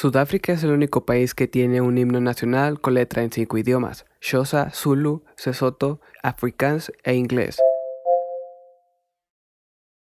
Sudáfrica es el único país que tiene un himno nacional con letra en cinco idiomas: Xhosa, Zulu, Sesotho, Afrikaans e inglés.